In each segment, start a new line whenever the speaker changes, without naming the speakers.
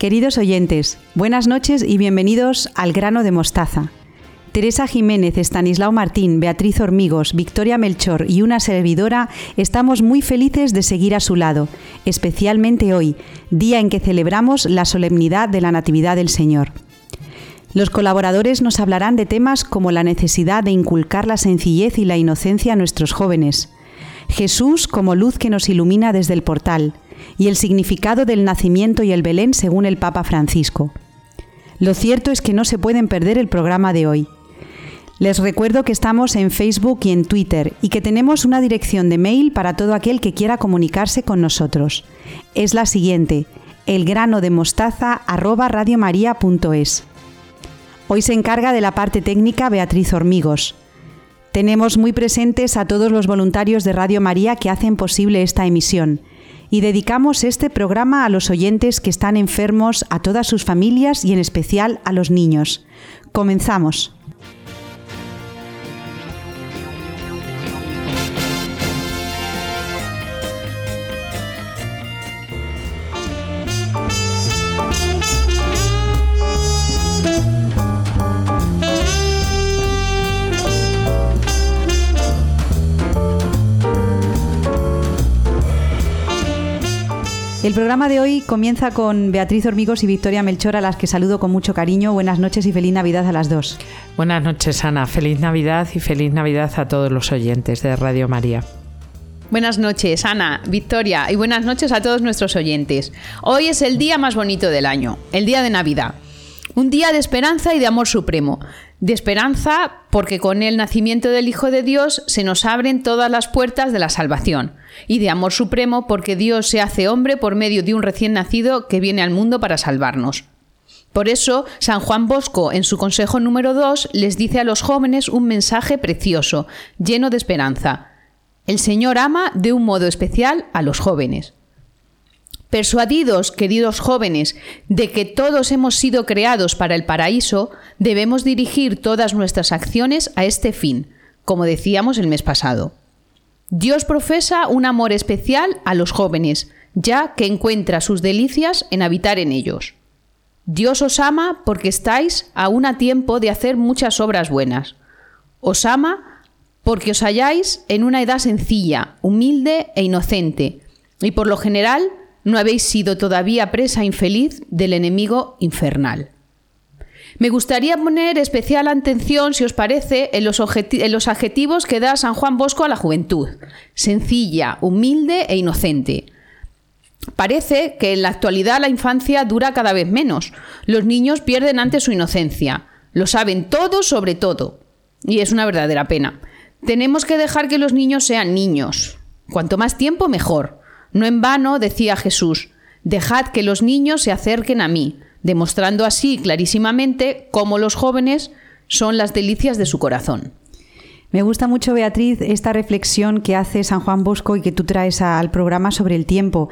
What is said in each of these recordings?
Queridos oyentes, buenas noches y bienvenidos al grano de mostaza. Teresa Jiménez, Estanislao Martín, Beatriz Hormigos, Victoria Melchor y una servidora estamos muy felices de seguir a su lado, especialmente hoy, día en que celebramos la solemnidad de la Natividad del Señor. Los colaboradores nos hablarán de temas como la necesidad de inculcar la sencillez y la inocencia a nuestros jóvenes, Jesús como luz que nos ilumina desde el portal, y el significado del nacimiento y el Belén según el Papa Francisco. Lo cierto es que no se pueden perder el programa de hoy. Les recuerdo que estamos en Facebook y en Twitter y que tenemos una dirección de mail para todo aquel que quiera comunicarse con nosotros. Es la siguiente, elgranodemostaza@radiomaria.es. Hoy se encarga de la parte técnica Beatriz Hormigos. Tenemos muy presentes a todos los voluntarios de Radio María que hacen posible esta emisión y dedicamos este programa a los oyentes que están enfermos, a todas sus familias y en especial a los niños. Comenzamos. El programa de hoy comienza con Beatriz Hormigos y Victoria Melchor, a las que saludo con mucho cariño. Buenas noches y feliz Navidad a las dos.
Buenas noches, Ana. Feliz Navidad y feliz Navidad a todos los oyentes de Radio María.
Buenas noches, Ana, Victoria, y buenas noches a todos nuestros oyentes. Hoy es el día más bonito del año, el día de Navidad. Un día de esperanza y de amor supremo. De esperanza porque con el nacimiento del Hijo de Dios se nos abren todas las puertas de la salvación. Y de amor supremo porque Dios se hace hombre por medio de un recién nacido que viene al mundo para salvarnos. Por eso, San Juan Bosco, en su consejo número 2, les dice a los jóvenes un mensaje precioso, lleno de esperanza. El Señor ama de un modo especial a los jóvenes. Persuadidos, queridos jóvenes, de que todos hemos sido creados para el paraíso, debemos dirigir todas nuestras acciones a este fin, como decíamos el mes pasado. Dios profesa un amor especial a los jóvenes, ya que encuentra sus delicias en habitar en ellos. Dios os ama porque estáis aún a tiempo de hacer muchas obras buenas. Os ama porque os halláis en una edad sencilla, humilde e inocente, y por lo general no habéis sido todavía presa infeliz del enemigo infernal. Me gustaría poner especial atención, si os parece, en los, adjetivos que da San Juan Bosco a la juventud. Sencilla, humilde e inocente. Parece que en la actualidad la infancia dura cada vez menos. Los niños pierden antes su inocencia. Lo saben todo sobre todo. Y es una verdadera pena. Tenemos que dejar que los niños sean niños. Cuanto más tiempo, mejor. No en vano decía Jesús, dejad que los niños se acerquen a mí, demostrando así clarísimamente cómo los jóvenes son las delicias de su corazón.
Me gusta mucho, Beatriz, esta reflexión que hace San Juan Bosco y que tú traes al programa sobre el tiempo.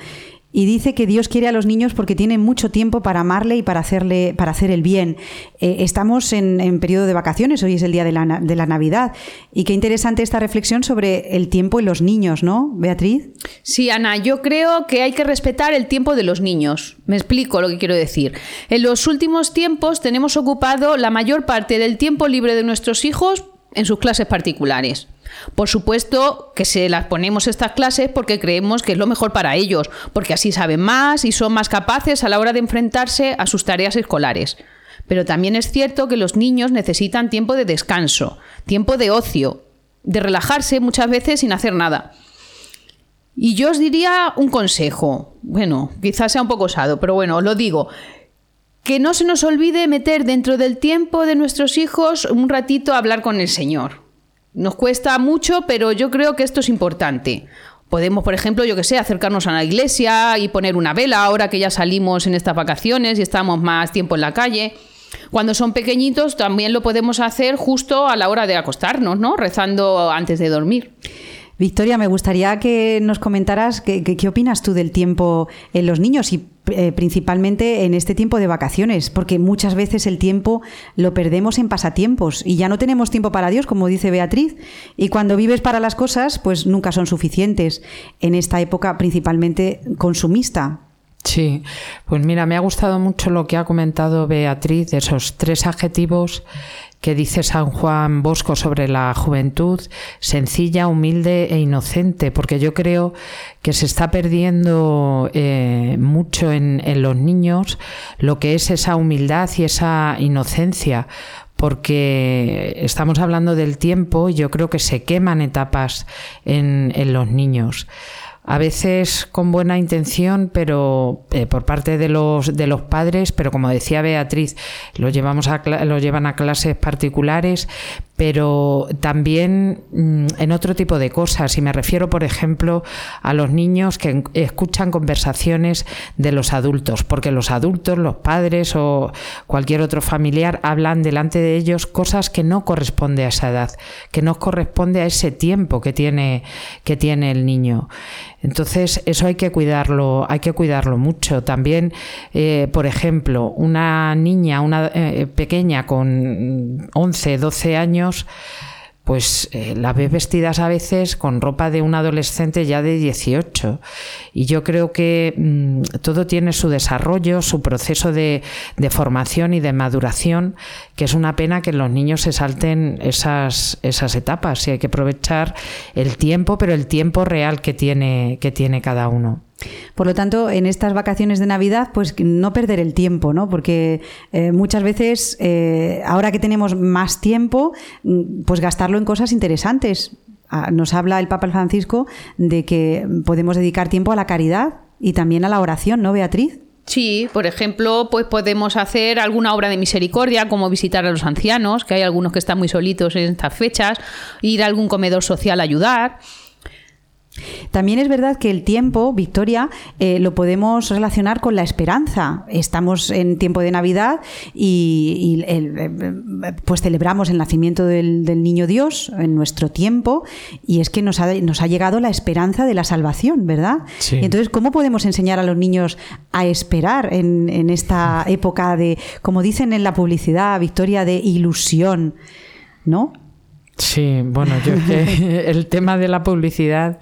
Y dice que Dios quiere a los niños porque tienen mucho tiempo para amarle y para hacerle, para hacer el bien. Eh, estamos en, periodo de vacaciones, hoy es el día de la, de la, Navidad. Y qué interesante esta reflexión sobre el tiempo y los niños, ¿no, Beatriz?
Sí, Ana, yo creo que hay que respetar el tiempo de los niños. Me explico lo que quiero decir. En los últimos tiempos tenemos ocupado la mayor parte del tiempo libre de nuestros hijos en sus clases particulares. Por supuesto que se las ponemos estas clases porque creemos que es lo mejor para ellos, porque así saben más y son más capaces a la hora de enfrentarse a sus tareas escolares. Pero también es cierto que los niños necesitan tiempo de descanso, tiempo de ocio, de relajarse muchas veces sin hacer nada. Y yo os diría un consejo, bueno, quizás sea un poco osado, pero bueno, os lo digo, que no se nos olvide meter dentro del tiempo de nuestros hijos un ratito a hablar con el Señor. Nos cuesta mucho, pero yo creo que esto es importante. Podemos, por ejemplo, yo que sé, acercarnos a la iglesia y poner una vela ahora que ya salimos en estas vacaciones y estamos más tiempo en la calle. Cuando son pequeñitos también lo podemos hacer justo a la hora de acostarnos, ¿no? Rezando antes de dormir.
Victoria, me gustaría que nos comentaras qué, opinas tú del tiempo en los niños y eh, principalmente en este tiempo de vacaciones, porque muchas veces el tiempo lo perdemos en pasatiempos y ya no tenemos tiempo para Dios, como dice Beatriz, y cuando vives para las cosas, pues nunca son suficientes en esta época principalmente consumista.
Sí, pues mira, me ha gustado mucho lo que ha comentado Beatriz esos tres adjetivos que dice San Juan Bosco sobre la juventud, sencilla, humilde e inocente, porque yo creo que se está perdiendo eh, mucho en, los niños lo que es esa humildad y esa inocencia, porque estamos hablando del tiempo y yo creo que se queman etapas en los niños a veces con buena intención, pero eh, por parte de los, de los padres, pero como decía Beatriz, lo, llevamos a, lo llevan a clases particulares, pero también mm, en otro tipo de cosas. Y me refiero, por ejemplo, a los niños que escuchan conversaciones de los adultos, porque los adultos, los padres o cualquier otro familiar hablan delante de ellos cosas que no corresponde a esa edad, que no corresponde a ese tiempo que tiene, que tiene el niño. Entonces, eso hay que cuidarlo, hay que cuidarlo mucho. También, eh, por ejemplo, una niña, una eh, pequeña con 11, 12 años, pues eh, las ves vestidas a veces con ropa de un adolescente ya de 18. Y yo creo que mm, todo tiene su desarrollo, su proceso de, formación y de maduración, que es una pena que los niños se salten esas, esas etapas. Y hay que aprovechar el tiempo, pero el tiempo real que tiene, que tiene cada uno.
Por lo tanto, en estas vacaciones de Navidad, pues no perder el tiempo, ¿no? Porque eh, muchas veces, eh, ahora que tenemos más tiempo, mm, pues gastarlo en cosas interesantes. Ah, nos habla el Papa Francisco de que podemos dedicar tiempo a la caridad y también a la oración, ¿no, Beatriz?
Sí, por ejemplo, pues podemos hacer alguna obra de misericordia, como visitar a los ancianos, que hay algunos que están muy solitos en estas fechas, ir a algún comedor social a ayudar.
También es verdad que el tiempo, Victoria, eh, lo podemos relacionar con la esperanza. Estamos en tiempo de Navidad y, eh, pues celebramos el nacimiento del, niño Dios en nuestro tiempo y es que nos ha, nos ha llegado la esperanza de la salvación, ¿verdad? entonces, ¿cómo podemos enseñar a los niños a esperar en, en esta época de, como dicen en la publicidad, Victoria, de ilusión? ¿No?
Sí, bueno, yo que el tema de la publicidad,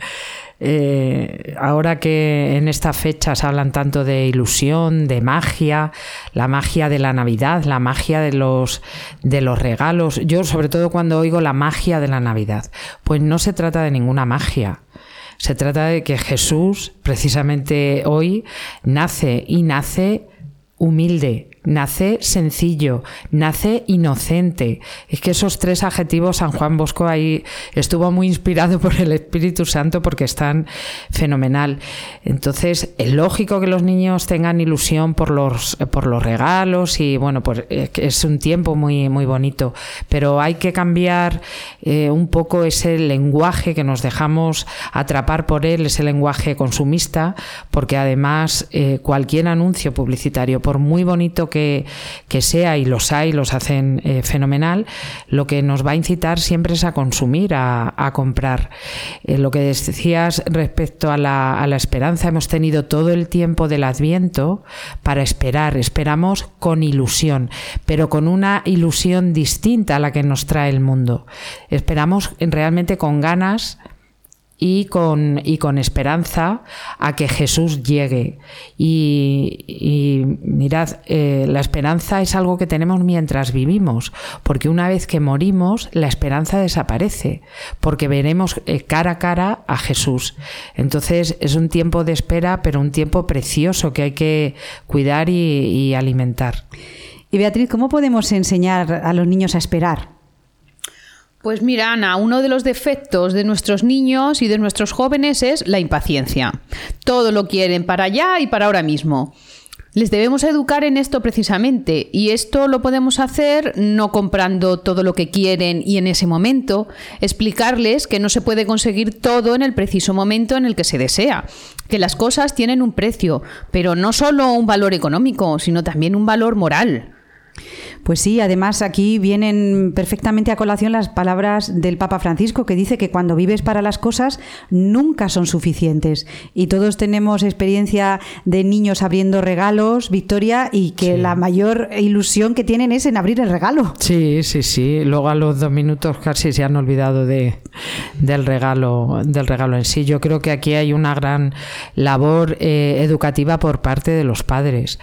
eh, ahora que en estas fechas hablan tanto de ilusión, de magia, la magia de la Navidad, la magia de los, de los regalos, yo sobre todo cuando oigo la magia de la Navidad, pues no se trata de ninguna magia. Se trata de que Jesús, precisamente hoy, nace y nace humilde, nace sencillo, nace inocente. Es que esos tres adjetivos San Juan Bosco ahí estuvo muy inspirado por el Espíritu Santo porque están fenomenal. Entonces, es lógico que los niños tengan ilusión por los, por los regalos y bueno, pues es un tiempo muy, muy bonito, pero hay que cambiar eh, un poco ese lenguaje que nos dejamos atrapar por él, ese lenguaje consumista, porque además eh, cualquier anuncio publicitario, por muy bonito que que, sea, y los hay, los hacen eh, fenomenal, lo que nos va a incitar siempre es a consumir, a, comprar. Eh, lo que decías respecto a la, a la esperanza, hemos tenido todo el tiempo del adviento para esperar, esperamos con ilusión, pero con una ilusión distinta a la que nos trae el mundo. Esperamos realmente con ganas y con, y con esperanza a que Jesús llegue. Y, mirad, eh, la esperanza es algo que tenemos mientras vivimos, porque una vez que morimos, la esperanza desaparece, porque veremos eh, cara a cara a Jesús. Entonces es un tiempo de espera, pero un tiempo precioso que hay que cuidar y, y alimentar.
Y Beatriz, ¿cómo podemos enseñar a los niños a esperar?
Pues mira, Ana, uno de los defectos de nuestros niños y de nuestros jóvenes es la impaciencia. Todo lo quieren para allá y para ahora mismo. Les debemos educar en esto precisamente y esto lo podemos hacer no comprando todo lo que quieren y en ese momento, explicarles que no se puede conseguir todo en el preciso momento en el que se desea, que las cosas tienen un precio, pero no solo un valor económico, sino también un valor moral.
Pues sí, además aquí vienen perfectamente a colación las palabras del Papa Francisco, que dice que cuando vives para las cosas nunca son suficientes. Y todos tenemos experiencia de niños abriendo regalos, Victoria, y que la mayor ilusión que tienen es en abrir el regalo.
Sí, sí, sí. Luego a los dos minutos casi se han olvidado de, del regalo, del regalo en sí. Yo creo que aquí hay una gran labor eh, educativa por parte de los padres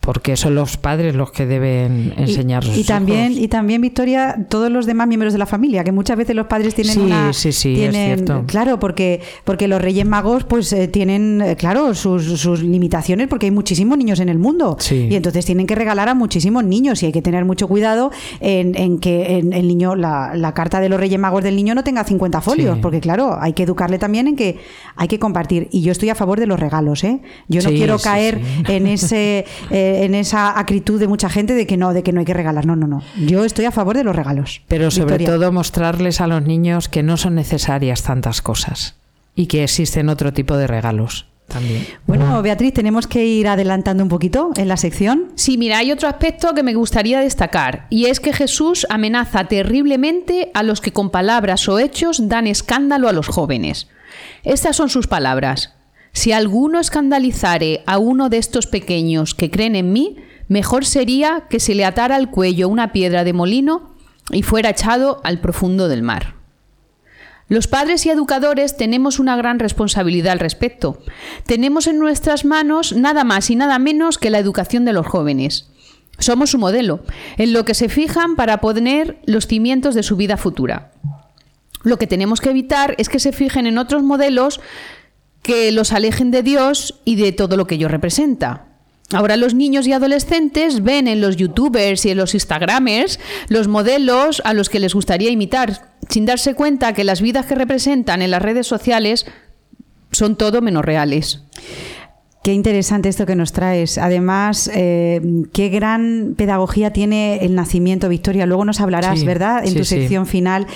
porque son los padres los que deben enseñar
y, y también y también Victoria todos los demás miembros de la familia que muchas veces los padres tienen
sí,
una
sí sí
tienen,
es cierto.
claro porque porque los Reyes Magos pues eh, tienen eh, claro sus, sus, limitaciones porque hay muchísimos niños en el mundo
sí.
y entonces tienen que regalar a muchísimos niños y hay que tener mucho cuidado en, en que en, el niño la, la, carta de los Reyes Magos del niño no tenga 50 folios
Sí.
porque claro hay que educarle también en que hay que compartir y yo estoy a favor de los regalos ¿eh? yo no quiero caer en ese eh, en esa acritud de mucha gente de que no, de que no hay que regalar. No, no, no. Yo estoy a favor de los regalos.
Pero sobre
Victoria.
todo mostrarles a los niños que no son necesarias tantas cosas y que existen otro tipo de regalos también.
Bueno, Beatriz, tenemos que ir adelantando un poquito en la sección.
Sí, mira, hay otro aspecto que me gustaría destacar, y es que Jesús amenaza terriblemente a los que con palabras o hechos dan escándalo a los jóvenes. Estas son sus palabras. Si alguno escandalizare a uno de estos pequeños que creen en mí, mejor sería que se le atara al cuello una piedra de molino y fuera echado al profundo del mar. Los padres y educadores tenemos una gran responsabilidad al respecto. Tenemos en nuestras manos nada más y nada menos que la educación de los jóvenes. Somos su modelo, en lo que se fijan para poner los cimientos de su vida futura. Lo que tenemos que evitar es que se fijen en otros modelos que los alejen de Dios y de todo lo que ello representa. Ahora los niños y adolescentes ven en los youtubers y en los instagramers los modelos a los que les gustaría imitar, sin darse cuenta que las vidas que representan en las redes sociales son todo menos reales.
Qué interesante esto que nos traes. Además, eh, qué gran pedagogía tiene el nacimiento, Victoria. Luego nos hablarás,
Sí,
¿verdad? En
sí,
tu
sí.
sección final.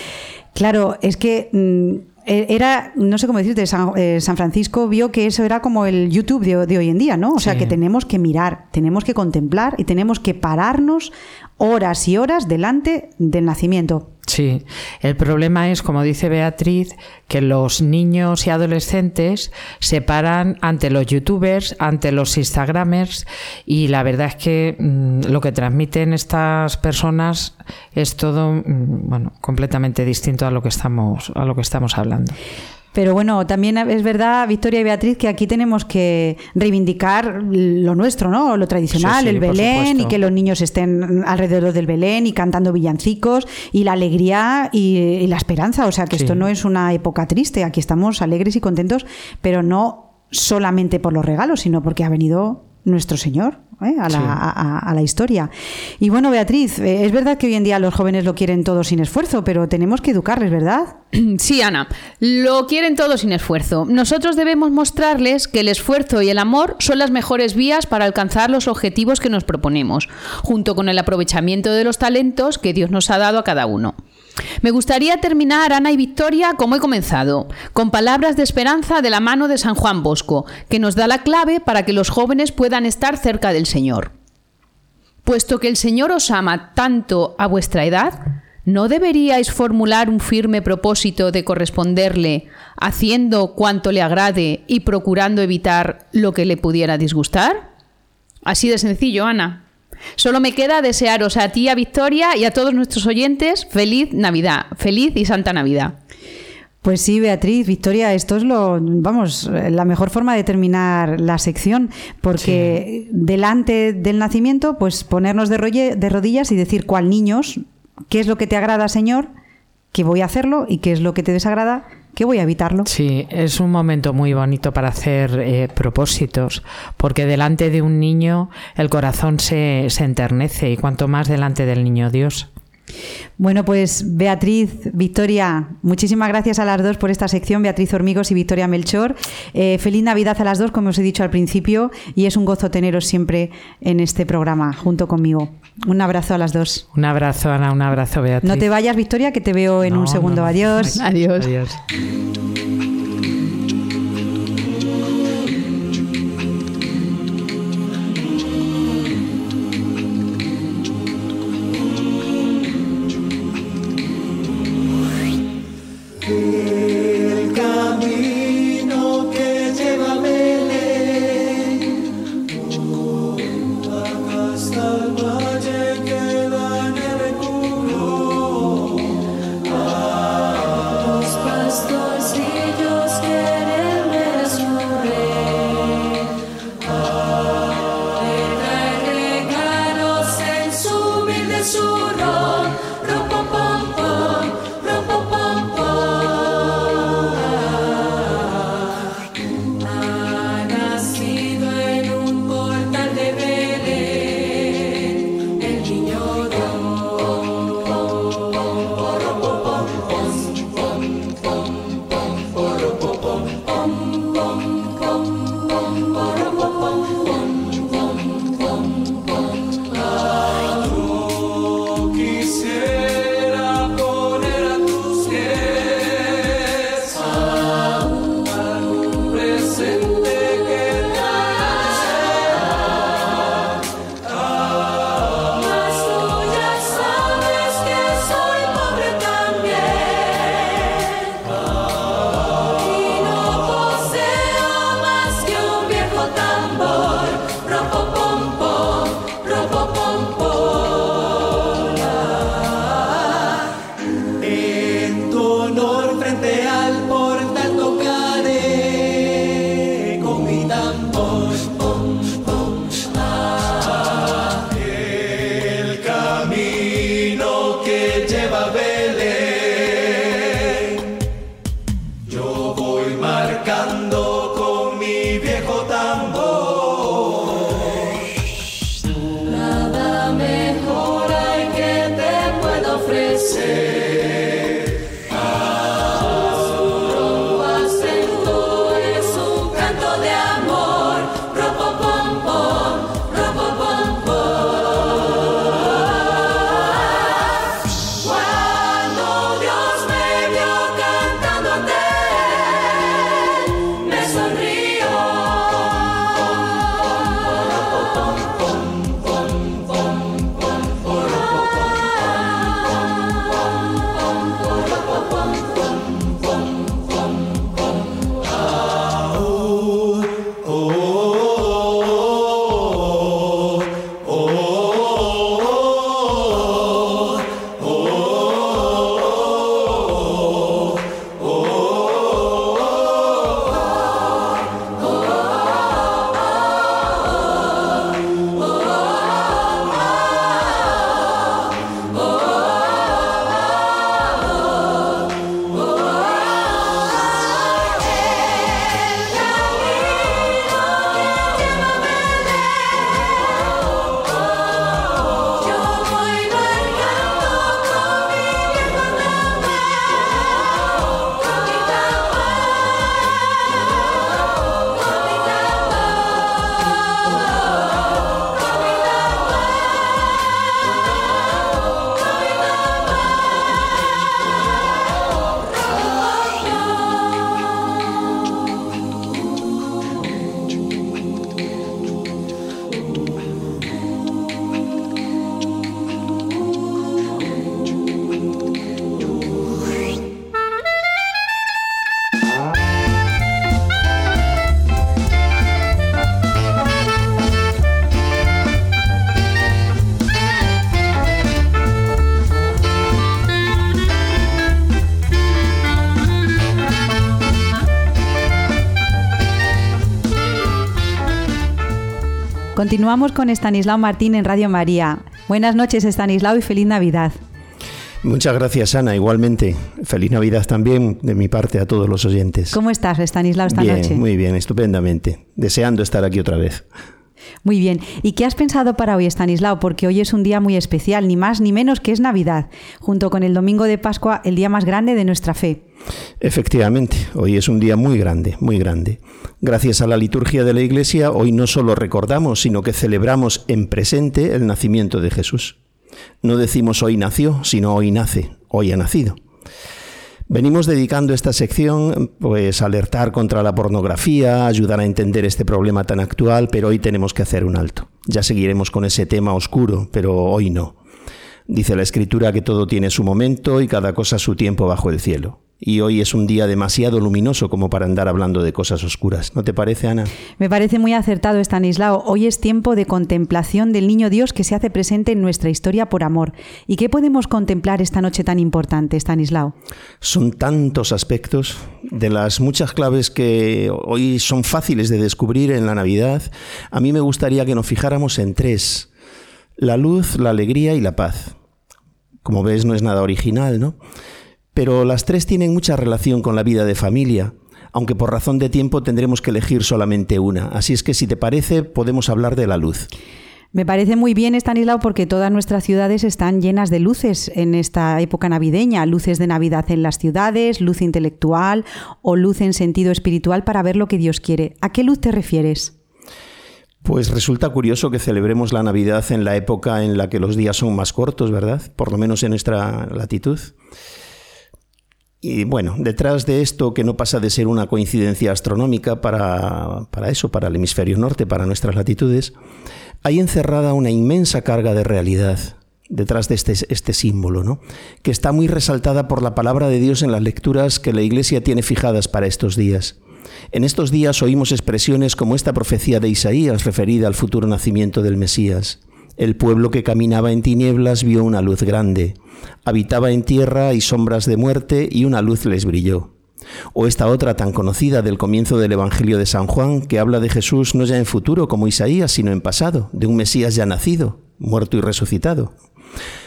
Claro, es que mm, era, no sé cómo decirte, San, eh, San Francisco vio que eso era como el YouTube de, de hoy en día, ¿no? O sea, que tenemos que mirar, tenemos que contemplar y tenemos que pararnos horas y horas delante del nacimiento.
Sí, el problema es, como dice Beatriz, que los niños y adolescentes se paran ante los youtubers, ante los instagramers y la verdad es que mm, lo que transmiten estas personas es todo mm, bueno, completamente distinto a lo que estamos a lo que estamos hablando.
Pero bueno, también es verdad, Victoria y Beatriz, que aquí tenemos que reivindicar lo nuestro, ¿no? Lo tradicional,
Sí, sí,
el Belén, y que los niños estén alrededor del Belén y cantando villancicos, y la alegría y, y la esperanza. O sea, que
Sí.
esto no es una época triste, aquí estamos alegres y contentos, pero no solamente por los regalos, sino porque ha venido nuestro Señor ¿eh? a, la,
Sí.
a- a- a la historia. Y bueno, Beatriz, eh, es verdad que hoy en día los jóvenes lo quieren todo sin esfuerzo, pero tenemos que educarles, ¿verdad?
Sí, Ana, lo quieren todo sin esfuerzo. Nosotros debemos mostrarles que el esfuerzo y el amor son las mejores vías para alcanzar los objetivos que nos proponemos, junto con el aprovechamiento de los talentos que Dios nos ha dado a cada uno. Me gustaría terminar, Ana y Victoria, como he comenzado, con palabras de esperanza de la mano de San Juan Bosco, que nos da la clave para que los jóvenes puedan estar cerca del Señor. Puesto que el Señor os ama tanto a vuestra edad, ¿no deberíais formular un firme propósito de corresponderle, haciendo cuanto le agrade y procurando evitar lo que le pudiera disgustar? Así de sencillo, Ana. Solo me queda desearos a ti, a Victoria y a todos nuestros oyentes feliz Navidad, feliz y Santa Navidad.
Pues sí, Beatriz, Victoria, esto es lo, vamos, la mejor forma de terminar la sección, porque delante del nacimiento, pues ponernos de, rolle- de rodillas y decir cuál niños, qué es lo que te agrada, Señor, que voy a hacerlo y qué es lo que te desagrada, que voy a evitarlo.
Sí, es un momento muy bonito para hacer eh, propósitos, porque delante de un niño el corazón se, se enternece y cuanto más delante del niño Dios.
Bueno, pues Beatriz, Victoria, muchísimas gracias a las dos por esta sección, Beatriz Hormigos y Victoria Melchor. Eh, feliz Navidad a las dos, como os he dicho al principio, y es un gozo teneros siempre en este programa junto conmigo. Un abrazo a las dos.
Un abrazo, Ana, un abrazo, Beatriz.
No te vayas, Victoria, que te veo en
No,
un segundo.
no, no.
Adiós.
Adiós.
Adiós.
Continuamos con Estanislao Martín en Radio María. Buenas noches, Estanislao, y feliz Navidad.
Muchas gracias, Ana. Igualmente, feliz Navidad también de mi parte a todos los oyentes.
¿Cómo estás, Estanislao, esta
bien,
noche?
Muy bien, estupendamente. Deseando estar aquí otra vez.
Muy bien. ¿Y qué has pensado para hoy, Estanislao? Porque hoy es un día muy especial, ni más ni menos que es Navidad, junto con el domingo de Pascua, el día más grande de nuestra fe.
Efectivamente, hoy es un día muy grande, muy grande. Gracias a la liturgia de la Iglesia, hoy no solo recordamos, sino que celebramos en presente el nacimiento de Jesús. No decimos hoy nació, sino hoy nace, hoy ha nacido. Venimos dedicando esta sección pues a alertar contra la pornografía, ayudar a entender este problema tan actual, pero hoy tenemos que hacer un alto. Ya seguiremos con ese tema oscuro, pero hoy no. Dice la escritura que todo tiene su momento y cada cosa su tiempo bajo el cielo y hoy es un día demasiado luminoso como para andar hablando de cosas oscuras. ¿No te parece, Ana?
Me parece muy acertado, Stanislao. Hoy es tiempo de contemplación del niño Dios que se hace presente en nuestra historia por amor. ¿Y qué podemos contemplar esta noche tan importante, Stanislao?
Son tantos aspectos de las muchas claves que hoy son fáciles de descubrir en la Navidad. A mí me gustaría que nos fijáramos en tres. La luz, la alegría y la paz. Como ves, no es nada original, ¿no? Pero las tres tienen mucha relación con la vida de familia, aunque por razón de tiempo tendremos que elegir solamente una. Así es que si te parece, podemos hablar de la luz.
Me parece muy bien, Estanislao, porque todas nuestras ciudades están llenas de luces en esta época navideña. Luces de Navidad en las ciudades, luz intelectual o luz en sentido espiritual para ver lo que Dios quiere. ¿A qué luz te refieres?
Pues resulta curioso que celebremos la Navidad en la época en la que los días son más cortos, ¿verdad? Por lo menos en nuestra latitud. Y bueno, detrás de esto, que no pasa de ser una coincidencia astronómica para, eso, para el hemisferio norte, para nuestras latitudes, hay encerrada una inmensa carga de realidad detrás de este, este símbolo, ¿no? que está muy resaltada por la palabra de Dios en las lecturas que la Iglesia tiene fijadas para estos días. En estos días oímos expresiones como esta profecía de Isaías referida al futuro nacimiento del Mesías. El pueblo que caminaba en tinieblas vio una luz grande. Habitaba en tierra y sombras de muerte y una luz les brilló. O esta otra tan conocida del comienzo del Evangelio de San Juan, que habla de Jesús no ya en futuro como Isaías, sino en pasado, de un Mesías ya nacido, muerto y resucitado.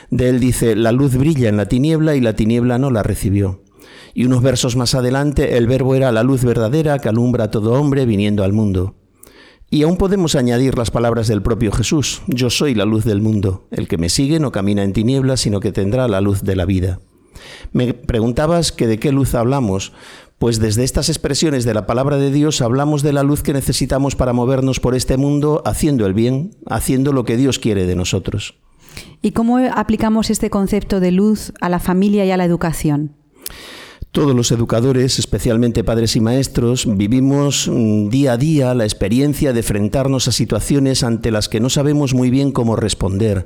De él dice, la luz brilla en la tiniebla y la tiniebla no la recibió. Y unos versos más adelante, el verbo era la luz verdadera que alumbra a todo hombre viniendo al mundo. Y aún podemos añadir las palabras del propio Jesús, yo soy la luz del mundo, el que me sigue no camina en tinieblas, sino que tendrá la luz de la vida. Me preguntabas que de qué luz hablamos. Pues desde estas expresiones de la palabra de Dios hablamos de la luz que necesitamos para movernos por este mundo haciendo el bien, haciendo lo que Dios quiere de nosotros.
¿Y cómo aplicamos este concepto de luz a la familia y a la educación?
Todos los educadores, especialmente padres y maestros, vivimos mm, día a día la experiencia de enfrentarnos a situaciones ante las que no sabemos muy bien cómo responder,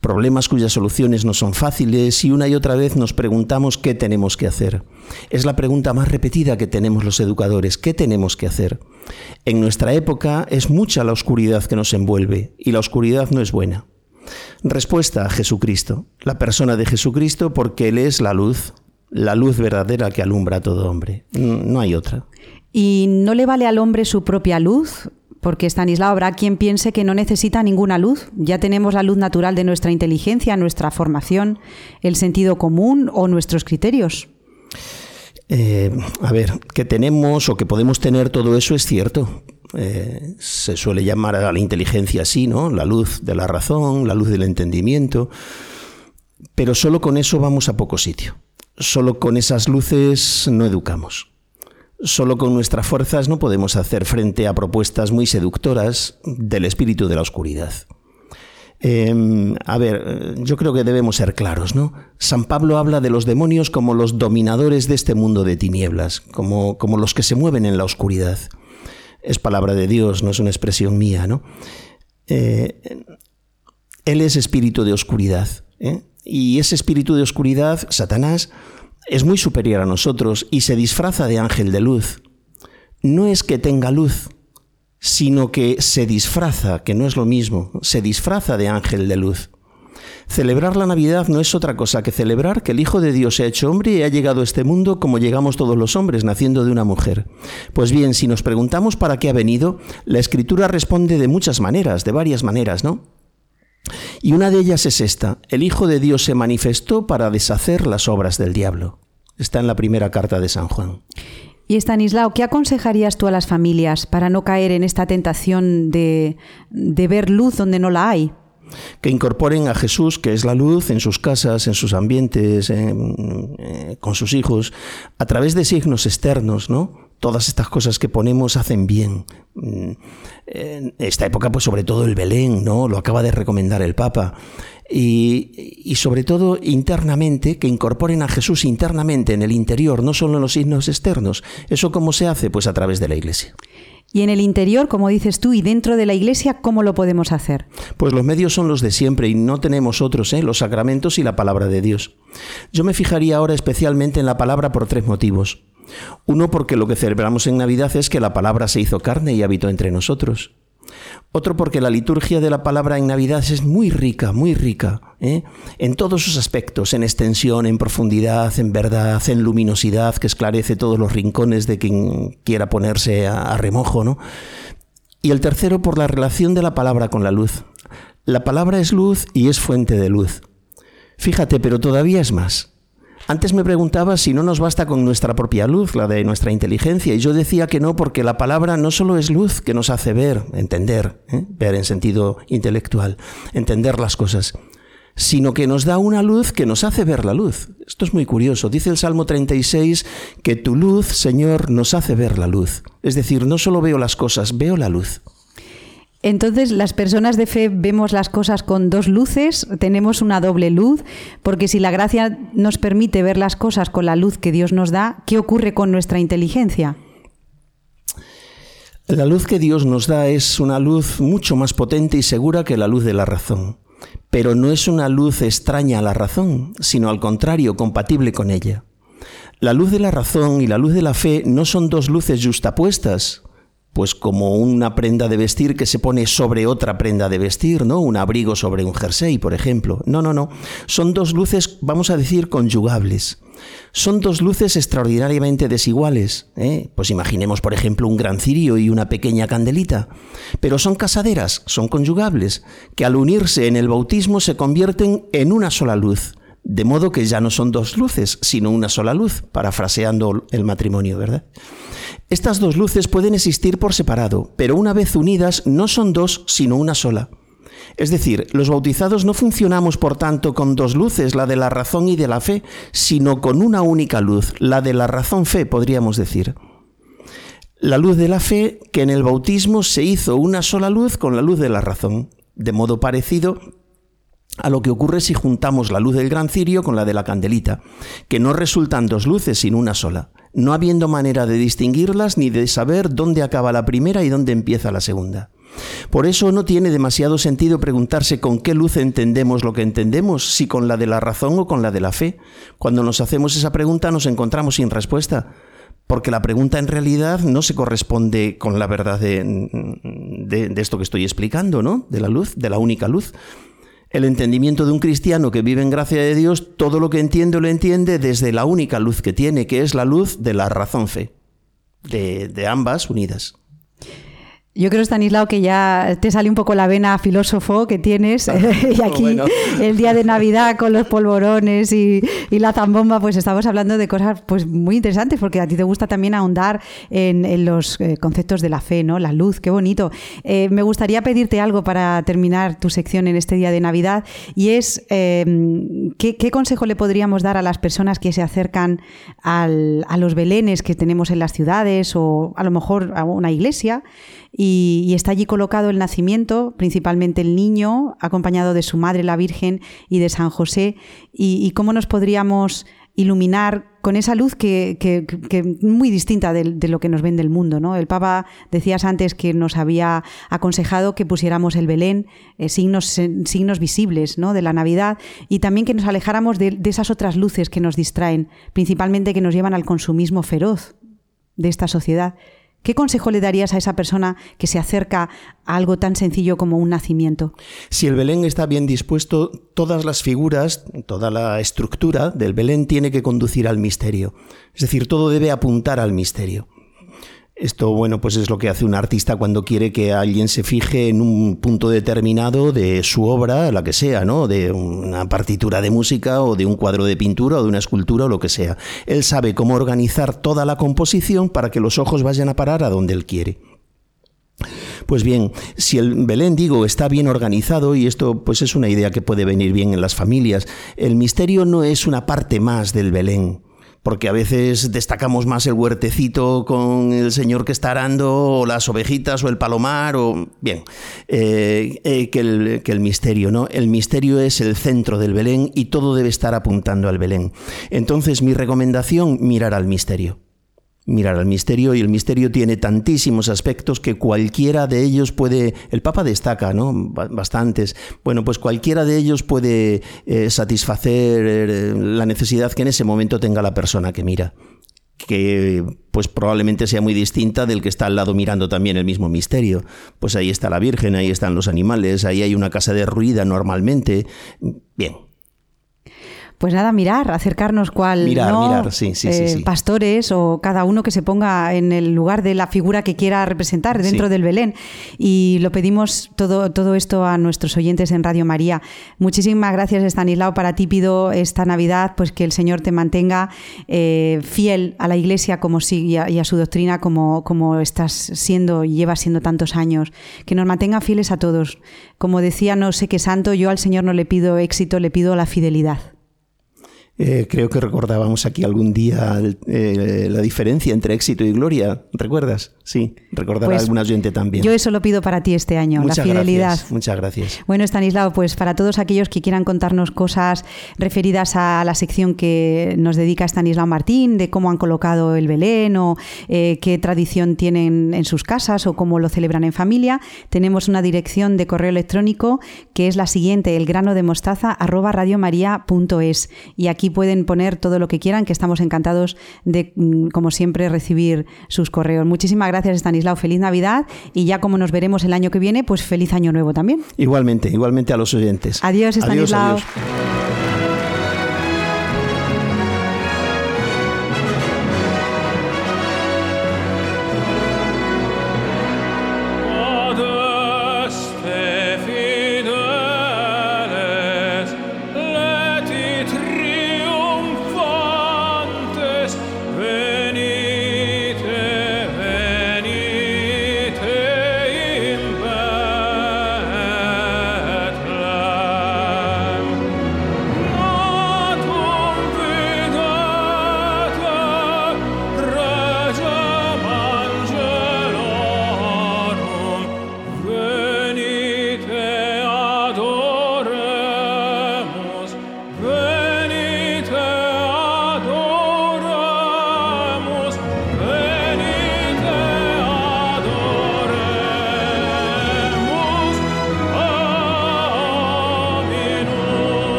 problemas cuyas soluciones no son fáciles y una y otra vez nos preguntamos qué tenemos que hacer. Es la pregunta más repetida que tenemos los educadores, ¿qué tenemos que hacer? En nuestra época es mucha la oscuridad que nos envuelve y la oscuridad no es buena. Respuesta a Jesucristo, la persona de Jesucristo porque Él es la luz, la luz verdadera que alumbra a todo hombre. No hay otra.
¿Y no le vale al hombre su propia luz? Porque Stanislao, habrá quien piense que no necesita ninguna luz. Ya tenemos la luz natural de nuestra inteligencia, nuestra formación, el sentido común o nuestros criterios.
Eh, a ver, que tenemos o que podemos tener todo eso es cierto. Eh, se suele llamar a la inteligencia así, ¿no? La luz de la razón, la luz del entendimiento. Pero solo con eso vamos a poco sitio. Solo con esas luces no educamos. Solo con nuestras fuerzas no podemos hacer frente a propuestas muy seductoras del espíritu de la oscuridad. Em, a ver, yo creo que debemos ser claros, ¿no? San Pablo habla de los demonios como los dominadores de este mundo de tinieblas, como, como los que se mueven en la oscuridad. Es palabra de Dios, no es una expresión mía, ¿no? Eh, él es espíritu de oscuridad. ¿eh? Y ese espíritu de oscuridad, Satanás, es muy superior a nosotros y se disfraza de ángel de luz. No es que tenga luz, sino que se disfraza, que no es lo mismo, se disfraza de ángel de luz. Celebrar la Navidad no es otra cosa que celebrar que el Hijo de Dios se ha hecho hombre y ha llegado a este mundo como llegamos todos los hombres, naciendo de una mujer. Pues bien, si nos preguntamos para qué ha venido, la Escritura responde de muchas maneras, de varias maneras, ¿no? Y una de ellas es esta, el Hijo de Dios se manifestó para deshacer las obras del diablo. Está en la primera carta de San Juan.
Y Estanislao, ¿qué aconsejarías tú a las familias para no caer en esta tentación de, de ver luz donde no la hay?
que incorporen a Jesús, que es la luz, en sus casas, en sus ambientes, eh, con sus hijos, a través de signos externos, ¿no? Todas estas cosas que ponemos hacen bien. Mm, en esta época, pues sobre todo el Belén, ¿no? Lo acaba de recomendar el Papa. Y, y, sobre todo internamente, que incorporen a Jesús internamente en el interior, no solo en los signos externos. ¿Eso cómo se hace? Pues a través de la Iglesia.
Y en el interior, como dices tú, y dentro de la Iglesia, ¿cómo lo podemos hacer?
Pues los medios son los de siempre y no tenemos otros, ¿eh? los sacramentos y la palabra de Dios. Yo me fijaría ahora especialmente en la palabra por tres motivos. Uno porque lo que celebramos en Navidad es que la palabra se hizo carne y habitó entre nosotros. Otro porque la liturgia de la palabra en Navidad es muy rica, muy rica, ¿eh? en todos sus aspectos, en extensión, en profundidad, en verdad, en luminosidad, que esclarece todos los rincones de quien quiera ponerse a, a remojo. ¿no? Y el tercero por la relación de la palabra con la luz. La palabra es luz y es fuente de luz. Fíjate, pero todavía es más. Antes me preguntaba si no nos basta con nuestra propia luz, la de nuestra inteligencia, y yo decía que no, porque la palabra no solo es luz que nos hace ver, entender, ¿eh? ver en sentido intelectual, entender las cosas, sino que nos da una luz que nos hace ver la luz. Esto es muy curioso. Dice el Salmo 36 que tu luz, Señor, nos hace ver la luz. Es decir, no solo veo las cosas, veo la luz.
Entonces, las personas de fe vemos las cosas con dos luces, tenemos una doble luz, porque si la gracia nos permite ver las cosas con la luz que Dios nos da, ¿qué ocurre con nuestra inteligencia?
La luz que Dios nos da es una luz mucho más potente y segura que la luz de la razón, pero no es una luz extraña a la razón, sino al contrario, compatible con ella. La luz de la razón y la luz de la fe no son dos luces justapuestas, pues como una prenda de vestir que se pone sobre otra prenda de vestir, ¿no? Un abrigo sobre un jersey, por ejemplo. No, no, no. Son dos luces, vamos a decir, conyugables. Son dos luces extraordinariamente desiguales. ¿eh? Pues imaginemos, por ejemplo, un gran cirio y una pequeña candelita. Pero son casaderas, son conyugables, que al unirse en el bautismo se convierten en una sola luz. De modo que ya no son dos luces, sino una sola luz, parafraseando el matrimonio, ¿verdad? Estas dos luces pueden existir por separado, pero una vez unidas no son dos, sino una sola. Es decir, los bautizados no funcionamos, por tanto, con dos luces, la de la razón y de la fe, sino con una única luz, la de la razón fe, podríamos decir. La luz de la fe que en el bautismo se hizo una sola luz con la luz de la razón, de modo parecido a lo que ocurre si juntamos la luz del gran cirio con la de la candelita, que no resultan dos luces sino una sola, no habiendo manera de distinguirlas ni de saber dónde acaba la primera y dónde empieza la segunda. Por eso no tiene demasiado sentido preguntarse con qué luz entendemos lo que entendemos, si con la de la razón o con la de la fe. Cuando nos hacemos esa pregunta nos encontramos sin respuesta, porque la pregunta en realidad no se corresponde con la verdad de, esto que estoy explicando, ¿no? De la luz, de la única luz. El entendimiento de un cristiano que vive en gracia de Dios, todo lo que entiende lo entiende desde la única luz que tiene, que es la luz de la razón fe, de ambas unidas.
Yo creo, Stanislao, que ya te sale un poco la vena filósofo que tienes. y aquí, el día de Navidad con los polvorones y, la zambomba, pues estamos hablando de cosas pues muy interesantes, porque a ti te gusta también ahondar en, los eh, conceptos de la fe, ¿no? La luz, qué bonito. Eh, me gustaría pedirte algo para terminar tu sección en este día de Navidad, y es em, ¿qué, consejo le podríamos dar a las personas que se acercan a los belenes que tenemos en las ciudades o a lo mejor a una iglesia? Y, está allí colocado el nacimiento, principalmente el niño, acompañado de su madre, la Virgen, y de San José, y, cómo nos podríamos iluminar con esa luz que, que, muy distinta de, lo que nos vende el mundo. ¿no? El Papa, decías antes que nos había aconsejado que pusiéramos el Belén, eh, signos, signos visibles ¿no? de la Navidad, y también que nos alejáramos de esas otras luces que nos distraen, principalmente que nos llevan al consumismo feroz de esta sociedad. ¿Qué consejo le darías a esa persona que se acerca a algo tan sencillo como un nacimiento?
Si el Belén está bien dispuesto, todas las figuras, toda la estructura del Belén tiene que conducir al misterio. Es decir, todo debe apuntar al misterio. Esto, bueno, pues es lo que hace un artista cuando quiere que alguien se fije en un punto determinado de su obra, la que sea, ¿no? De una partitura de música o de un cuadro de pintura o de una escultura o lo que sea. Él sabe cómo organizar toda la composición para que los ojos vayan a parar a donde él quiere. Pues bien, si el Belén, digo, está bien organizado, y esto pues es una idea que puede venir bien en las familias, el misterio no es una parte más del Belén porque a veces destacamos más el huertecito con el señor que está arando, o las ovejitas, o el palomar, o bien, eh, eh, que, el, que el misterio, ¿no? El misterio es el centro del Belén y todo debe estar apuntando al Belén. Entonces, mi recomendación, mirar al misterio mirar al misterio y el misterio tiene tantísimos aspectos que cualquiera de ellos puede, el Papa destaca, ¿no? Bastantes. Bueno, pues cualquiera de ellos puede eh, satisfacer eh, la necesidad que en ese momento tenga la persona que mira que pues probablemente sea muy distinta del que está al lado mirando también el mismo misterio. Pues ahí está la Virgen, ahí están los animales, ahí hay una casa derruida normalmente. Bien,
pues nada, mirar, acercarnos cual
mirar, mirar, sí, sí,
eh,
sí,
pastores o cada uno que se ponga en el lugar de la figura que quiera representar dentro del Belén. Y lo pedimos todo, todo esto a nuestros oyentes en Radio María. Muchísimas gracias, Estanislao. Para ti pido esta Navidad pues que el Señor te mantenga eh, fiel a la Iglesia como y, a, y a su doctrina como, como estás siendo y llevas siendo tantos años. Que nos mantenga fieles a todos. Como decía no sé qué santo, yo al Señor no le pido éxito, le pido la fidelidad.
Eh, creo que recordábamos aquí algún día eh, la diferencia entre éxito y gloria. ¿Recuerdas? Sí, recordar pues, a algún oyente también.
Yo eso lo pido para ti este año, la fidelidad.
muchas gracias.
Bueno, Stanislao, pues para todos aquellos que quieran contarnos cosas referidas a la sección que nos dedica Stanislao Martín, de cómo han colocado el Belén o eh, qué tradición tienen en sus casas o cómo lo celebran en familia, tenemos una dirección de correo electrónico que es la siguiente, de mostaza arroba radiomaria.es. Y aquí pueden poner todo lo que quieran, que estamos encantados de, mm, como siempre, recibir sus correos. Muchísimas gracias, Stanislao. Feliz Navidad y ya como nos veremos el año que viene, pues feliz año nuevo también.
Igualmente, igualmente a los oyentes.
Adiós, Stanislao.
your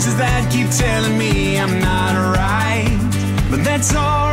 voices that keep telling me I'm not right. But that's alright,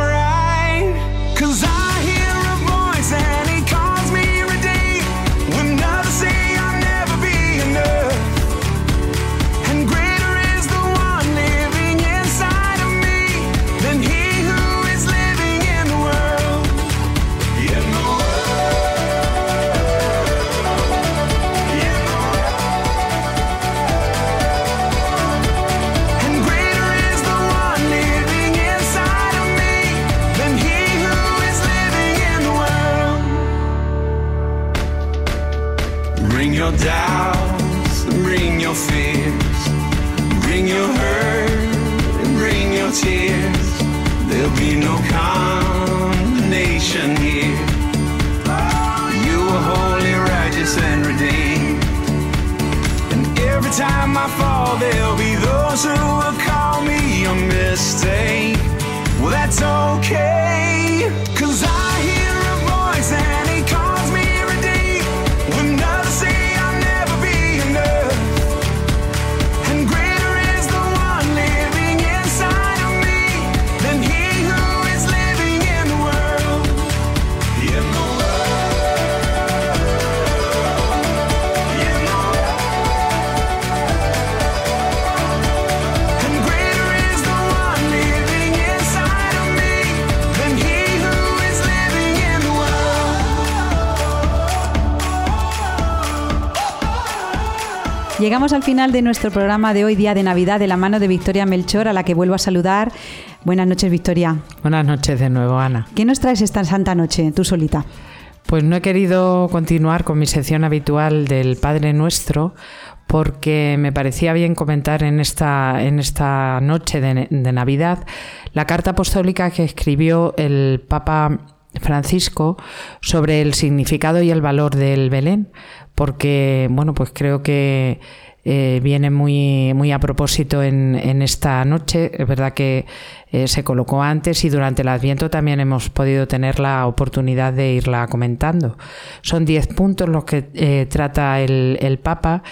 through a
Llegamos al final de nuestro programa de hoy, día de Navidad, de la mano de Victoria Melchor, a la que vuelvo a saludar. Buenas noches, Victoria.
Buenas noches de nuevo, Ana.
¿Qué nos traes esta santa noche, tú solita?
Pues no he querido continuar con mi sección habitual del Padre Nuestro porque me parecía bien comentar en esta, en esta noche de, de Navidad la carta apostólica que escribió el Papa Francisco sobre el significado y el valor del Belén, porque bueno, pues creo que eh, viene muy, muy a propósito en, en, esta noche. Es verdad que eh, se colocó antes y durante el Adviento también hemos podido tener la oportunidad de irla comentando. Son diez puntos los que eh, trata el, el Papa,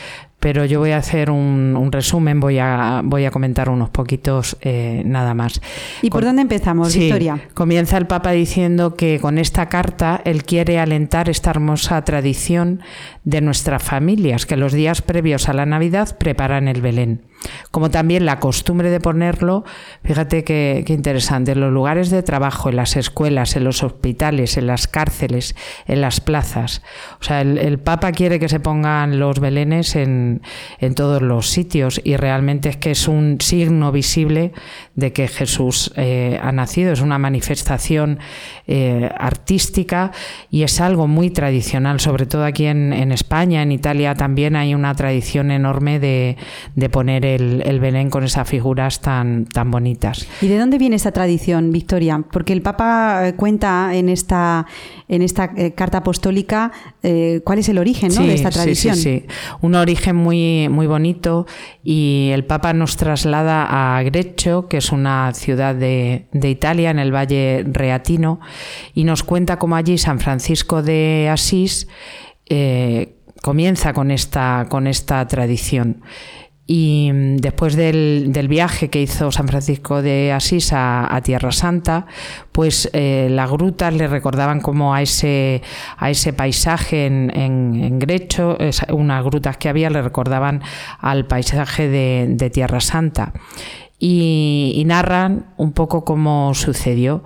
pero yo voy a hacer un, un, resumen, voy a, voy a comentar unos poquitos eh, nada más.
¿Y por dónde empezamos,
sí,
Victoria?
Comienza el Papa diciendo que con esta carta él quiere alentar esta hermosa tradición de nuestras familias, que los días previos a la Navidad preparan el Belén. Como también la costumbre de ponerlo, fíjate qué interesante, en los lugares de trabajo, en las escuelas, en los hospitales, en las cárceles, en las plazas. O sea, el, el Papa quiere que se pongan los belenes en, en, todos los sitios y realmente es que es un signo visible de que Jesús eh, ha nacido, es una manifestación eh, artística y es algo muy tradicional, sobre todo aquí en, en, España, en Italia también hay una tradición enorme de, de poner el, el, Belén con esas figuras tan, tan bonitas.
¿Y de dónde viene esta tradición, Victoria? Porque el Papa cuenta en esta, en esta eh, carta apostólica eh, cuál es el origen ¿no?
sí,
de esta tradición.
Sí, sí, sí, un origen muy, muy bonito y el Papa nos traslada a Greccio, que es una ciudad de, de Italia, en el Valle Reatino, y nos cuenta cómo allí San Francisco de Asís eh, comienza con esta, con esta tradición. Y después del, viaje que hizo San Francisco de Asís a, Tierra Santa, pues eh, las grutas le recordaban como a ese, a ese paisaje en, en, Grecho, unas grutas que había le recordaban al paisaje de, Tierra Santa. Y, narran un poco cómo sucedió.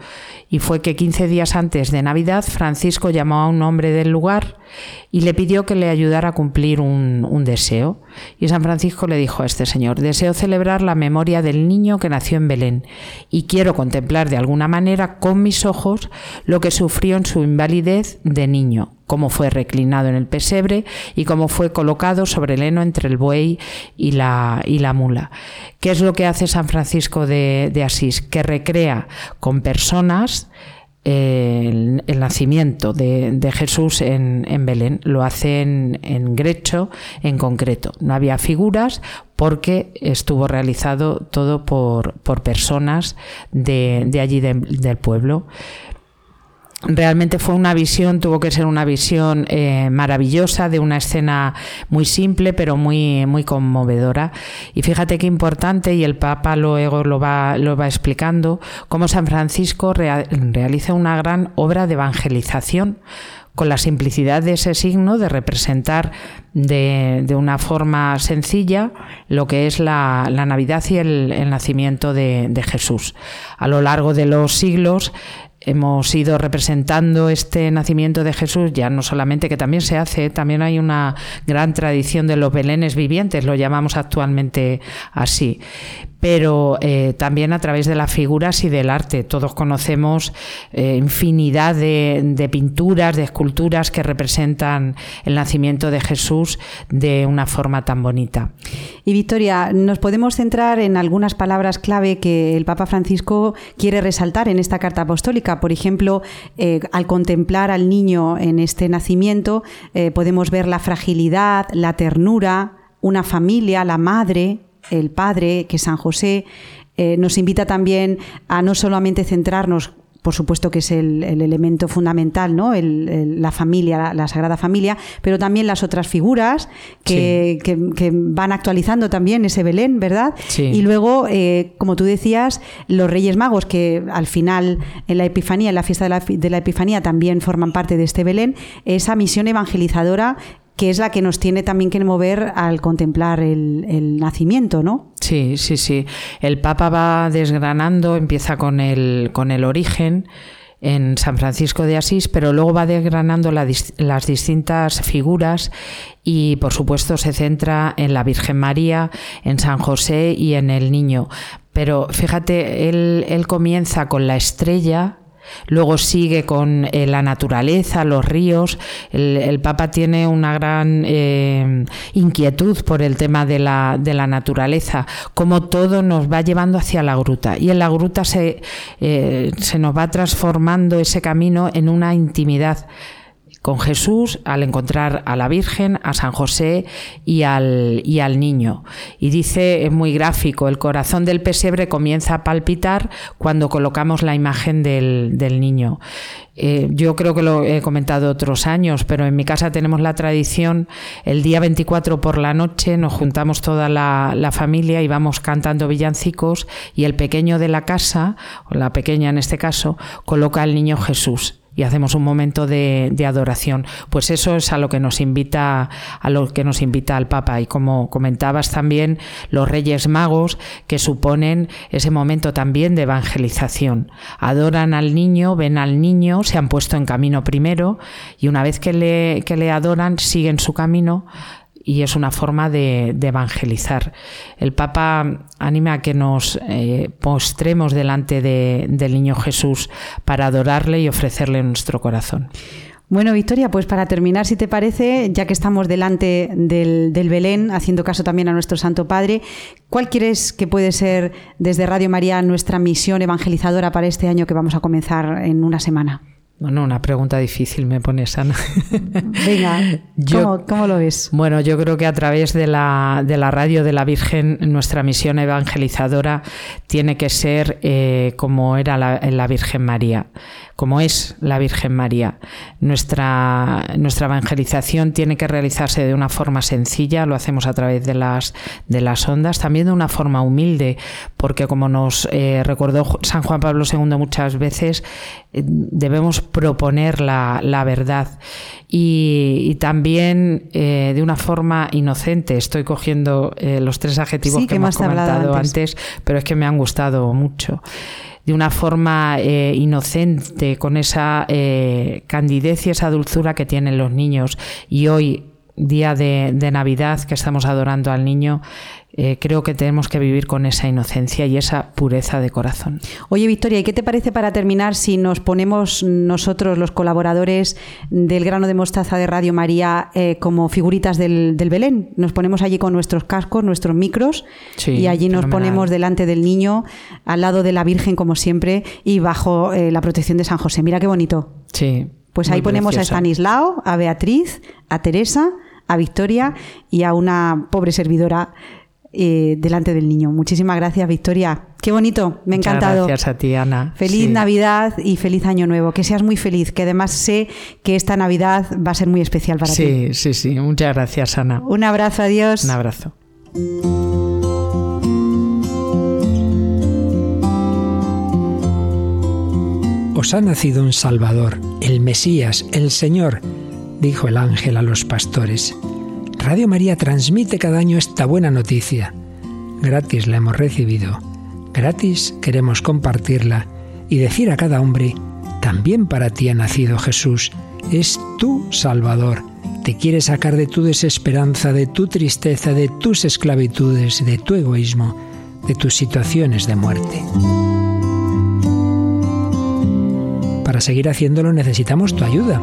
Y fue que 15 días antes de Navidad, Francisco llamó a un hombre del lugar y le pidió que le ayudara a cumplir un, deseo. Y San Francisco le dijo a este señor, deseo celebrar la memoria del niño que nació en Belén y quiero contemplar de alguna manera con mis ojos lo que sufrió en su invalidez de niño, cómo fue reclinado en el pesebre y cómo fue colocado sobre el heno entre el buey y la, y la mula. ¿Qué es lo que hace San Francisco de, de Asís? Que recrea con personas el, nacimiento de, Jesús en, Belén. Lo hacen en Grecho en concreto. No había figuras porque estuvo realizado todo por, personas de, allí del pueblo realmente fue una visión, tuvo que ser una visión eh, maravillosa de una escena muy simple pero muy, muy conmovedora. Y fíjate qué importante, y el Papa luego lo va, lo va explicando, cómo San Francisco realiza una gran obra de evangelización con la simplicidad de ese signo de representar de, una forma sencilla lo que es la, Navidad y el, nacimiento de, de, Jesús. A lo largo de los siglos hemos ido representando este nacimiento de Jesús, ya no solamente que también se hace, también hay una gran tradición de los belenes vivientes, lo llamamos actualmente así pero eh, también a través de las figuras y del arte. Todos conocemos eh, infinidad de, pinturas, de esculturas que representan el nacimiento de Jesús de una forma tan bonita.
Y Victoria, nos podemos centrar en algunas palabras clave que el Papa Francisco quiere resaltar en esta carta apostólica. Por ejemplo, eh, al contemplar al niño en este nacimiento, podemos ver la fragilidad, la ternura, una familia, la madre, el Padre, que San José, eh, nos invita también a no solamente centrarnos por supuesto que es el, elemento fundamental, ¿no? la familia, la, Sagrada Familia, pero también las otras figuras que, van actualizando también ese Belén, ¿verdad? Y luego, eh, como tú decías, los Reyes Magos, que al final en la Epifanía, en la fiesta de la, de la Epifanía, también forman parte de este Belén, esa misión evangelizadora que es la que nos tiene también que mover al contemplar el, nacimiento, ¿no?
Sí, sí, sí. El Papa va desgranando, empieza con el, con el origen en San Francisco de Asís, pero luego va desgranando las distintas figuras y por supuesto se centra en la Virgen María, en San José y en el niño. Pero fíjate, él, él comienza con la estrella, Luego sigue con eh, la naturaleza, los ríos. El, Papa tiene una gran eh, inquietud por el tema de la, de la, naturaleza, como todo nos va llevando hacia la gruta. Y en la gruta se, eh, se nos va transformando ese camino en una intimidad con Jesús al encontrar a la Virgen, a San José y al, y al niño. Y dice, es muy gráfico, el corazón del pesebre comienza a palpitar cuando colocamos la imagen del, niño. Eh, yo creo que lo he comentado otros años, pero en mi casa tenemos la tradición, el día 24 por la noche nos juntamos toda la, la familia y vamos cantando villancicos y el pequeño de la casa, o la pequeña en este caso, coloca al niño Jesús y hacemos un momento de, adoración. Pues eso es a lo que nos invita, a lo que nos invita al Papa. Y como comentabas también, los Reyes Magos, que suponen ese momento también de evangelización. Adoran al niño, ven al niño, se han puesto en camino primero, y una vez que le, que le adoran, siguen su camino y es una forma de, evangelizar. El Papa anima a que nos eh, postremos delante del niño Jesús para adorarle y ofrecerle nuestro corazón.
Bueno, Victoria, pues para terminar, si te parece, ya que estamos delante del, del, Belén, haciendo caso también a nuestro Santo Padre, ¿cuál quieres que puede ser desde Radio María nuestra misión evangelizadora para este año que vamos a comenzar en una semana?
Bueno, una pregunta difícil me pones, Ana.
Venga, ¿cómo, lo ves?
Bueno, yo creo que a través de la, de la radio de la Virgen, nuestra misión evangelizadora tiene que ser eh, como era la, la Virgen María como es la Virgen María. Nuestra, nuestra evangelización tiene que realizarse de una forma sencilla, lo hacemos a través de las, de las ondas, también de una forma humilde, porque como nos eh, recordó San Juan Pablo II muchas veces, eh, debemos proponer la, verdad. Y, también eh, de una forma inocente. Estoy cogiendo los tres adjetivos que, hemos comentado antes, pero es que me han gustado mucho de una forma eh, inocente, con esa eh, candidez y esa dulzura que tienen los niños. Y hoy día de, de Navidad que estamos adorando al niño, eh, creo que tenemos que vivir con esa inocencia y esa pureza de corazón.
Oye, Victoria, ¿y qué te parece para terminar si nos ponemos nosotros, los colaboradores del grano de mostaza de Radio María, eh, como figuritas del, del Belén? Nos ponemos allí con nuestros cascos, nuestros micros,
Sí,
y allí nos
fenomenal.
ponemos delante del niño, al lado de la Virgen, como siempre, y bajo eh, la protección de San José. Mira qué bonito.
Sí.
Pues ahí ponemos a
preciosa.
Estanislao, a Beatriz, a Teresa, a Victoria y a una pobre servidora eh, delante del niño. Muchísimas gracias, Victoria. Qué bonito, me ha
Muchas
encantado.
Gracias a ti, Ana.
Feliz
Sí.
Navidad y feliz Año Nuevo. Que seas muy feliz, que además sé que esta Navidad va a ser muy especial para ti.
Sí, sí, sí. Muchas gracias, Ana.
Un abrazo, adiós.
Un abrazo.
Os ha nacido un Salvador, el Mesías, el Señor, dijo el ángel a los pastores. Radio María transmite cada año esta buena noticia. Gratis la hemos recibido, gratis queremos compartirla y decir a cada hombre, también para ti ha nacido Jesús, es tu Salvador. Te quiere sacar de tu desesperanza, de tu tristeza, de tus esclavitudes, de tu egoísmo, de tus situaciones de muerte. Para seguir haciéndolo necesitamos tu ayuda,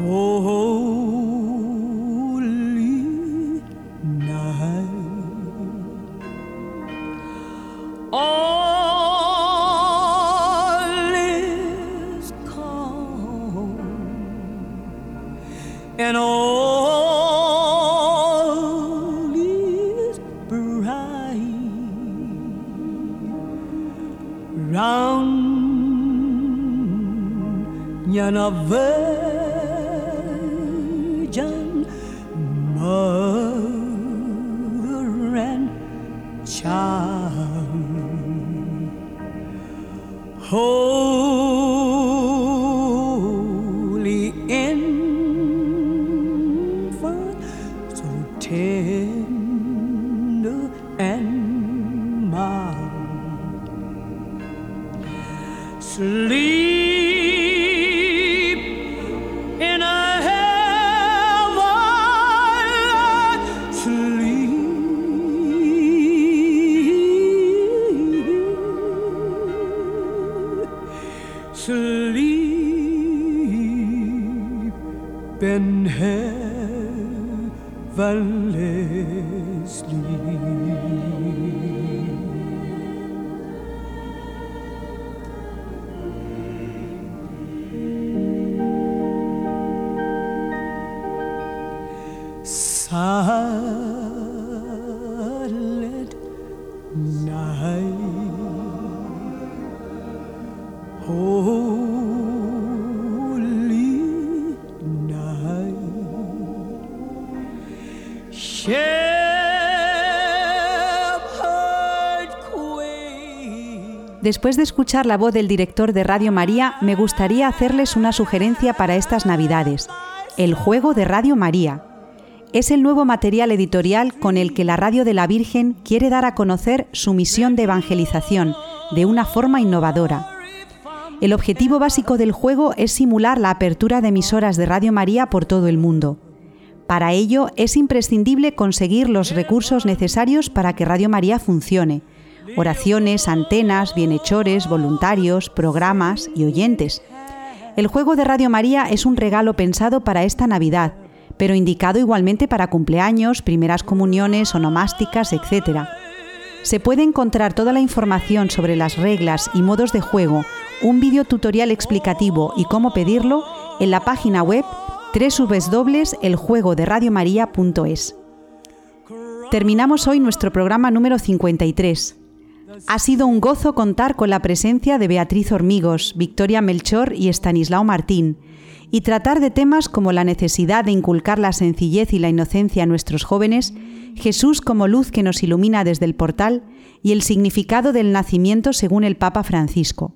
Holy night. All is calm and all is bright round Yana
Después de escuchar la voz del director de Radio María, me gustaría hacerles una sugerencia para estas Navidades. El juego de Radio María. Es el nuevo material editorial con el que la Radio de la Virgen quiere dar a conocer su misión de evangelización de una forma innovadora. El objetivo básico del juego es simular la apertura de emisoras de Radio María por todo el mundo. Para ello es imprescindible conseguir los recursos necesarios para que Radio María funcione. Oraciones, antenas, bienhechores, voluntarios, programas y oyentes. El juego de Radio María es un regalo pensado para esta Navidad, pero indicado igualmente para cumpleaños, primeras comuniones, onomásticas, etc. Se puede encontrar toda la información sobre las reglas y modos de juego, un vídeo tutorial explicativo y cómo pedirlo en la página web www.eljuegoderadiomaria.es. Terminamos hoy nuestro programa número 53. Ha sido un gozo contar con la presencia de Beatriz Hormigos, Victoria Melchor y Estanislao Martín, y tratar de temas como la necesidad de inculcar la sencillez y la inocencia a nuestros jóvenes, Jesús como luz que nos ilumina desde el portal y el significado del nacimiento según el Papa Francisco.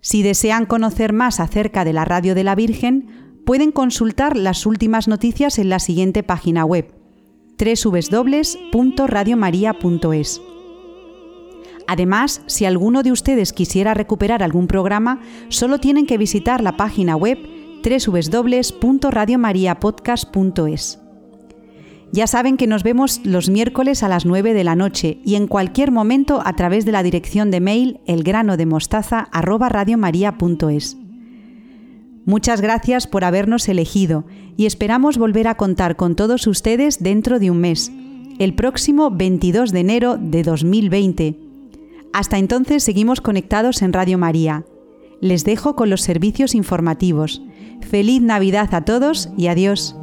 Si desean conocer más acerca de la Radio de la Virgen, pueden consultar las últimas noticias en la siguiente página web www.radiomaria.es. Además, si alguno de ustedes quisiera recuperar algún programa, solo tienen que visitar la página web www.radiomariapodcast.es. Ya saben que nos vemos los miércoles a las 9 de la noche y en cualquier momento a través de la dirección de mail elgranodemostaza@radiomaria.es. Muchas gracias por habernos elegido y esperamos volver a contar con todos ustedes dentro de un mes, el próximo 22 de enero de 2020. Hasta entonces seguimos conectados en Radio María. Les dejo con los servicios informativos. Feliz Navidad a todos y adiós.